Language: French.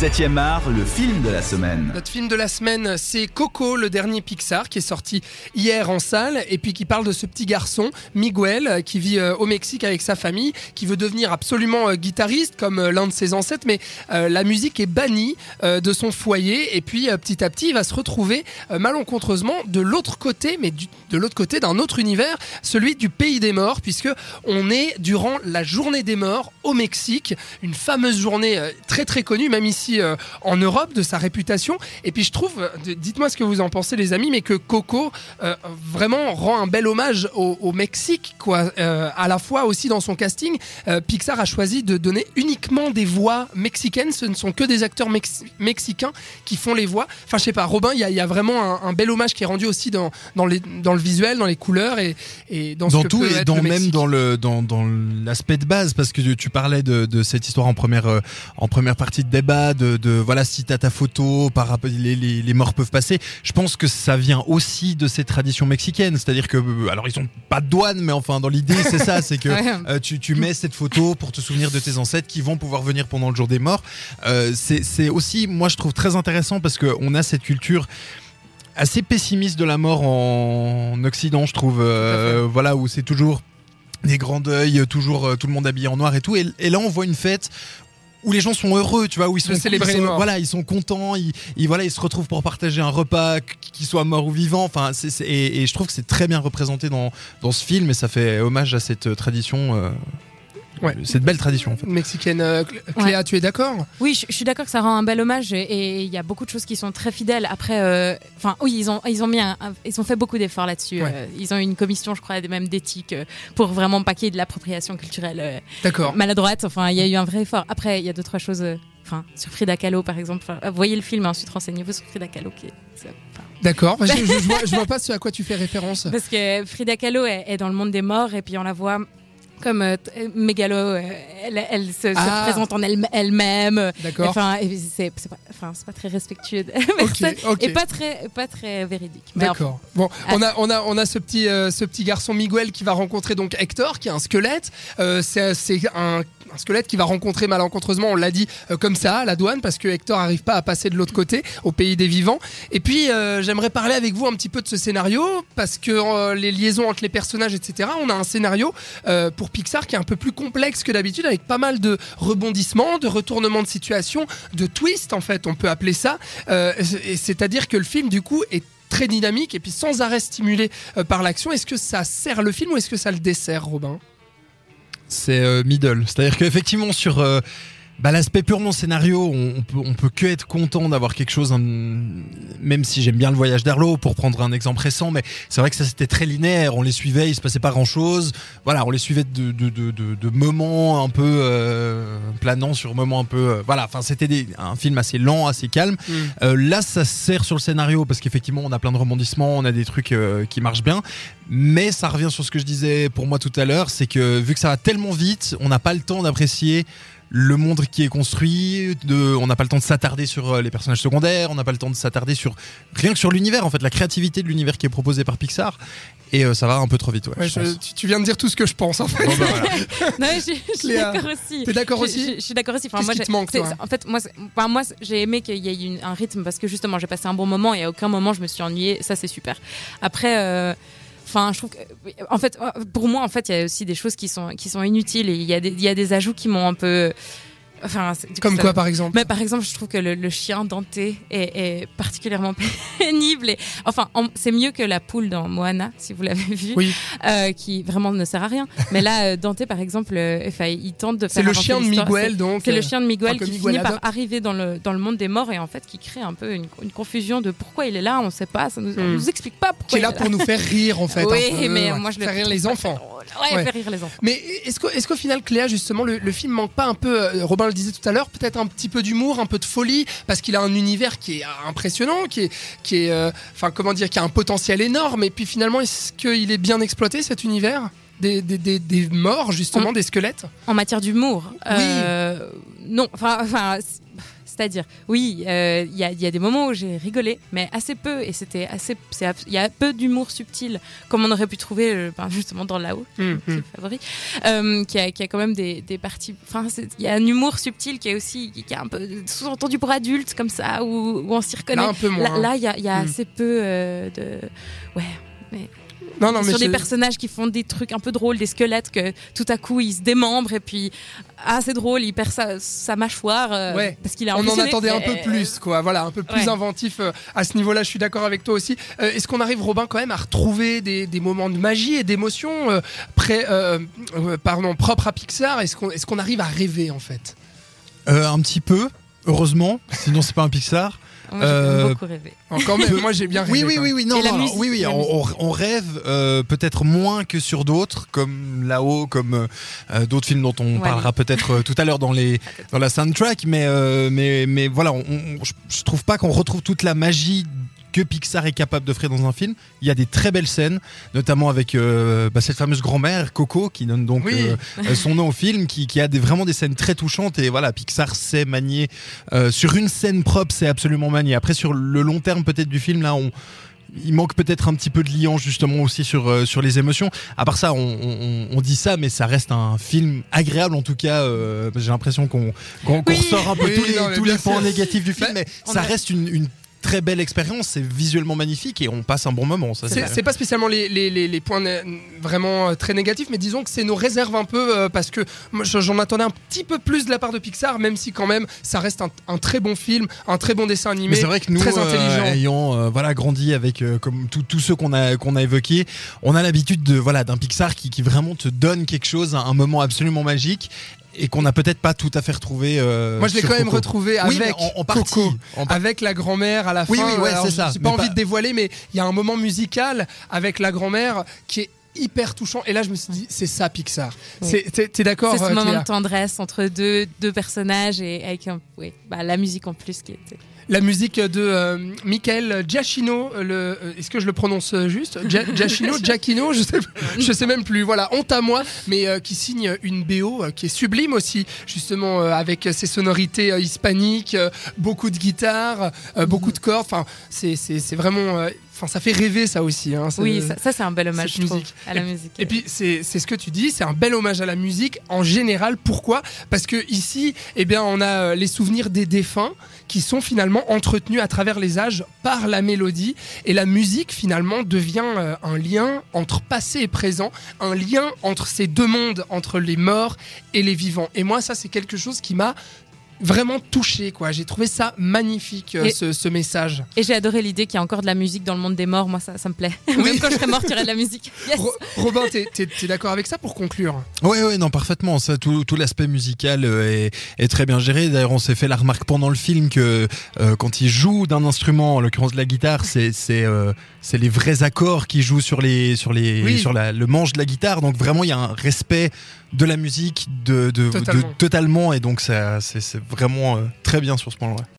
7e art, le film de la semaine. Notre film de la semaine, c'est Coco, le dernier Pixar, qui est sorti hier en salle, et puis qui parle de ce petit garçon, Miguel, qui vit euh, au Mexique avec sa famille, qui veut devenir absolument euh, guitariste, comme euh, l'un de ses ancêtres, mais la musique est bannie de son foyer, et puis petit à petit, il va se retrouver malencontreusement de l'autre côté, mais de l'autre côté d'un autre univers, celui du pays des morts, puisque on est durant la journée des morts au Mexique, une fameuse journée très très connue, même ici euh, en Europe, de sa réputation. Et puis je trouve, euh, dites-moi ce que vous en pensez les amis, mais que Coco euh, vraiment rend un bel hommage au, au Mexique, quoi. Euh, à la fois aussi dans son casting, Pixar a choisi de donner uniquement des voix mexicaines. Ce ne sont que des acteurs mex- mexicains qui font les voix. Enfin, je sais pas, Robin, il y, y a vraiment un, un bel hommage qui est rendu aussi dans, dans, les, dans le visuel, dans les couleurs et, et dans, ce dans que tout peut et être dans le même dans le dans, dans l'aspect de base parce que tu, tu parlais de, de cette histoire en première euh, en première partie de débat de, de voilà si t'as ta photo par rapport les, les, les morts peuvent passer je pense que ça vient aussi de ces traditions mexicaines c'est-à-dire que euh, alors ils ont pas de douane mais enfin dans l'idée c'est ça c'est que euh, tu, tu mets cette photo pour te souvenir de tes ancêtres qui vont pouvoir venir pendant le jour des morts. Euh, c'est aussi, moi je trouve très intéressant parce qu'on a cette culture assez pessimiste de la mort en Occident, je trouve. Euh, voilà, où c'est toujours des grands deuils, toujours tout le monde habillé en noir et tout. Et, et là, on voit une fête où les gens sont heureux, tu vois, où ils sont, célébrer ils voilà, ils sont contents, ils, ils- voilà, ils se retrouvent pour partager un repas, qu'ils soient morts ou vivants. Enfin, c'est, c'est- et, et je trouve que c'est très bien représenté dans, dans ce film et ça fait hommage à cette euh, tradition, euh, Ouais. cette belle tradition en fait. mexicaine. Euh, Cl- Cléa, tu es d'accord? Oui, je, je suis d'accord que ça rend un bel hommage et- il y a beaucoup de choses qui sont très fidèles. Après, euh, enfin, oui, ils ont, ils ont mis, un- ils ont fait beaucoup d'efforts là-dessus. Ouais. Euh, ils ont une commission, je crois, même d'éthique euh, pour vraiment pas qu'il y ait de l'appropriation culturelle euh, D'accord. maladroite. Enfin, il y a eu un vrai effort. Après, il y a deux trois choses. euh, Enfin, sur Frida Kahlo, par exemple. Enfin, euh, voyez le film, et ensuite renseignez-vous sur Frida Kahlo, qui est- c'est- enfin, D'accord. Je, je, je vois, je vois pas ce à quoi tu fais référence. Parce que Frida Kahlo est, est dans le monde des morts et puis on la voit comme euh, euh, mégalo, euh, elle, elle se, se Ah. représente en elle- elle-même. D'accord. Enfin, c'est pas, pas très respectueux de Ok, personne ok. et pas très, pas très véridique. D'accord. Bon, on a, on a, on a ce petit, euh, ce petit garçon Miguel qui va rencontrer donc Hector, qui est un squelette. C'est un, un squelette qui va rencontrer malencontreusement, on l'a dit, euh, comme ça, la douane, parce que Hector arrive pas à passer de l'autre côté, au pays des vivants. Et puis, euh, j'aimerais parler avec vous un petit peu de ce scénario, parce que euh, les liaisons entre les personnages, etc. On a un scénario pour Pixar qui est un peu plus complexe que d'habitude, avec pas mal de rebondissements, de retournements de situation, de twists en fait, on peut appeler ça. C'est-à-dire que le film, du coup, est très dynamique et puis sans arrêt stimulé par l'action. Est-ce que ça sert le film ou est-ce que ça le dessert, Robin? C'est euh, middle. C'est-à-dire qu'effectivement, sur euh, bah, l'aspect purement scénario, on, on peut, on peut que être content d'avoir quelque chose, hum, même si j'aime bien le voyage d'Arlo, pour prendre un exemple récent, mais c'est vrai que ça c'était très linéaire. On les suivait, il se passait pas grand-chose. Voilà, on les suivait de, de, de, de, de moments un peu euh, planants sur moments un peu. euh, voilà, enfin, c'était des- un film assez lent, assez calme. Euh, là, ça sert sur le scénario parce qu'effectivement, on a plein de rebondissements, on a des trucs euh, qui marchent bien. Mais ça revient sur ce que je disais pour moi tout à l'heure, c'est que vu que ça va tellement vite, on n'a pas le temps d'apprécier le monde qui est construit, de, on n'a pas le temps de s'attarder sur euh, les personnages secondaires, on n'a pas le temps de s'attarder sur rien que sur l'univers, en fait, la créativité de l'univers qui est proposé par Pixar. Et euh, ça va un peu trop vite, ouais. Ouais, je je- pense. tu, tu viens de dire tout ce que je pense en fait. Bon, voilà. non, mais je, je suis d'accord aussi. T'es d'accord Je- aussi je, suis d'accord aussi. Enfin, moi, qui j'ai- te manque, c'est- toi En fait, moi, enfin, j'ai aimé qu'il y ait une- un rythme parce que justement, j'ai passé un bon moment et à aucun moment je me suis ennuyée. Ça, c'est super. Après. euh, Enfin, je trouve que, en fait, pour moi, en fait, il y a aussi des choses qui sont qui sont inutiles et il y a des il y a des ajouts qui m'ont un peu, enfin, coup, Comme ça- quoi par exemple mais par exemple, je trouve que le, le chien Dante est, est particulièrement pénible. Et, enfin, en- c'est mieux que la poule dans Moana, si vous l'avez vu, Oui. euh, qui vraiment ne sert à rien. Mais là, euh, Dante, par exemple, euh, enfin, il tente de faire. C'est le avancer chien de. Miguel donc. C'est euh, le chien de Miguel qui Miguel finit par arriver dans le, dans le monde des morts et en fait qui crée un peu une, une confusion de pourquoi il est là, on ne sait pas, ça nous, on Hmm. nous explique pas pourquoi qui est il là pour nous faire rire en fait. Oui, mais moi je le faire rire les enfants. Ouais, Ouais. faire rire les enfants. Mais est-ce que- est-ce qu'au final, Cléa, justement, le, le film manque pas un peu, euh, Robin le disait tout à l'heure, peut-être un petit peu d'humour, un peu de folie, parce qu'il a un univers qui est euh, impressionnant, qui est, qui est, euh, enfin, comment dire, qui a un potentiel énorme. Et puis finalement, est-ce qu'il est bien exploité cet univers? Des, des, des, des morts, justement, des squelettes? En matière d'humour Oui. euh, Non, enfin, c'est-à-dire, oui, euh, il y, a, il y a des moments où j'ai rigolé, mais assez peu, et c'était assez. Il y a peu d'humour subtil, comme on aurait pu trouver euh, ben, justement dans là-haut, hum. petit favori, euh, qui, a, qui a quand même des, des parties. Enfin, il y a un humour subtil qui est aussi qui est un peu sous-entendu pour adultes, comme ça, où, où on s'y reconnaît. Là, il y a, il y a Mm. assez peu euh, de. Ouais. Non, non, mais sur des personnages qui font des trucs un peu drôles, des squelettes que tout à coup ils se démembrent et puis ah c'est drôle, il perd sa, sa mâchoire euh, Ouais. parce qu'il est on en attendait un peu Et- plus, quoi. Voilà, un peu plus Ouais. inventif euh, à ce niveau-là. Je suis d'accord avec toi aussi. Euh, Est-ce qu'on arrive, Robin, quand même, à retrouver des, des moments de magie et d'émotion euh, près, euh, euh, pardon, propres à Pixar? Est-ce qu'on est qu'on arrive à rêver, en fait? Euh, un petit peu, heureusement, sinon c'est pas un Pixar. Moi, j'ai Euh, beaucoup rêvé. Quand même, moi, j'ai bien rêvé. Oui, oui, oui, même. oui, non, Et la non, non, musique, oui, oui, on, rêve euh, peut-être moins que sur d'autres, comme là-haut, comme euh, euh, d'autres films dont on Ouais. parlera peut-être euh, tout à l'heure dans les dans la soundtrack, mais euh, mais mais voilà, on- on- je, je trouve pas qu'on retrouve toute la magie que Pixar est capable d'offrir dans un film. Il y a des très belles scènes, notamment avec euh, bah, cette fameuse grand-mère Coco qui donne donc Oui. euh, euh, son nom au film, qui, qui a des, vraiment des scènes très touchantes et voilà, Pixar sait manier euh, sur une scène propre, c'est absolument manié. Après sur le long terme peut-être du film là, on il manque peut-être un petit peu de liant justement aussi sur, euh, sur les émotions. À part ça, on, on- on dit ça, mais ça reste un film agréable en tout cas. euh, j'ai l'impression qu'on qu'on un peu Oui, tous les, non, tous les points négatifs du film, Bah, mais ça a- reste une, une très belle expérience, c'est visuellement magnifique et on passe un bon moment. C'est pas spécialement les, les, les, les points vraiment euh, très négatifs, mais disons que c'est nos réserves un peu euh, parce que j'en attendais un petit peu plus de la part de Pixar, même si quand même ça reste un, un très bon film, un très bon dessin animé. Mais c'est vrai que nous, très euh, intelligent. ayant euh, voilà grandi avec comme tous tous ceux qu'on a qu'on a évoqués, on a l'habitude de voilà d'un Pixar qui, qui vraiment te donne quelque chose, un, un moment absolument magique et qu'on n'a peut-être pas tout à fait retrouvé. euh, Moi je l'ai quand même retrouvé Oui, avec en, en partie. Coco. en par- Avec la grand-mère à la fin. Oui, oui, ouais, Alors, c'est ça, J'ai pas mais envie pas- de dévoiler, mais il y a un moment musical avec la grand-mère qui est hyper touchant. Et là, je me suis dit, c'est ça Pixar. Oui. T'es d'accord C'est ce euh, moment Cléa de tendresse entre deux, deux personnages et avec un, oui, bah, la musique en plus qui était. La musique de euh, Michael Giacchino, euh, le, euh, est-ce que je le prononce euh, juste? Gia- Giacchino, Giacchino, je sais, je sais même plus. Voilà, honte à moi, mais euh, qui signe une BO qui est sublime aussi, justement euh, avec ses sonorités hispaniques, beaucoup de guitare, beaucoup de cordes. Enfin, c'est c'est- c'est vraiment, enfin, ça fait rêver ça aussi. Hein, ça- Oui, ça, ça, c'est un bel hommage je trouve, à la musique. Et puis c'est c'est ce que tu dis, c'est un bel hommage à la musique en général. Pourquoi? Parce que ici, eh bien, on a euh, les souvenirs des défunts qui sont finalement entretenus à travers les âges par la mélodie et la musique finalement devient euh, un lien entre passé et présent, un lien entre ces deux mondes, entre les morts et les vivants. Et moi, ça, c'est quelque chose qui m'a vraiment touché quoi j'ai trouvé ça magnifique euh, Et- ce, ce message Et j'ai adoré l'idée qu'il y a encore de la musique dans le monde des morts. Moi, ça, ça me plaît. Même quand je serai morte, il y aurait de la musique. Yes. Ro- Robin t'es t'es d'accord avec ça pour conclure? Oui, oui, non, parfaitement. Ça, tout, tout l'aspect musical euh, est, est très bien géré. D'ailleurs, on s'est fait la remarque pendant le film que euh, quand il joue d'un instrument, en l'occurrence de la guitare, c'est euh, les vrais accords qui jouent sur les sur les Oui. sur la, le manche de la guitare. Donc vraiment, il y a un respect de la musique de, de, de- Totalement. Et donc, ça c'est vraiment euh, très bien sur ce point-là.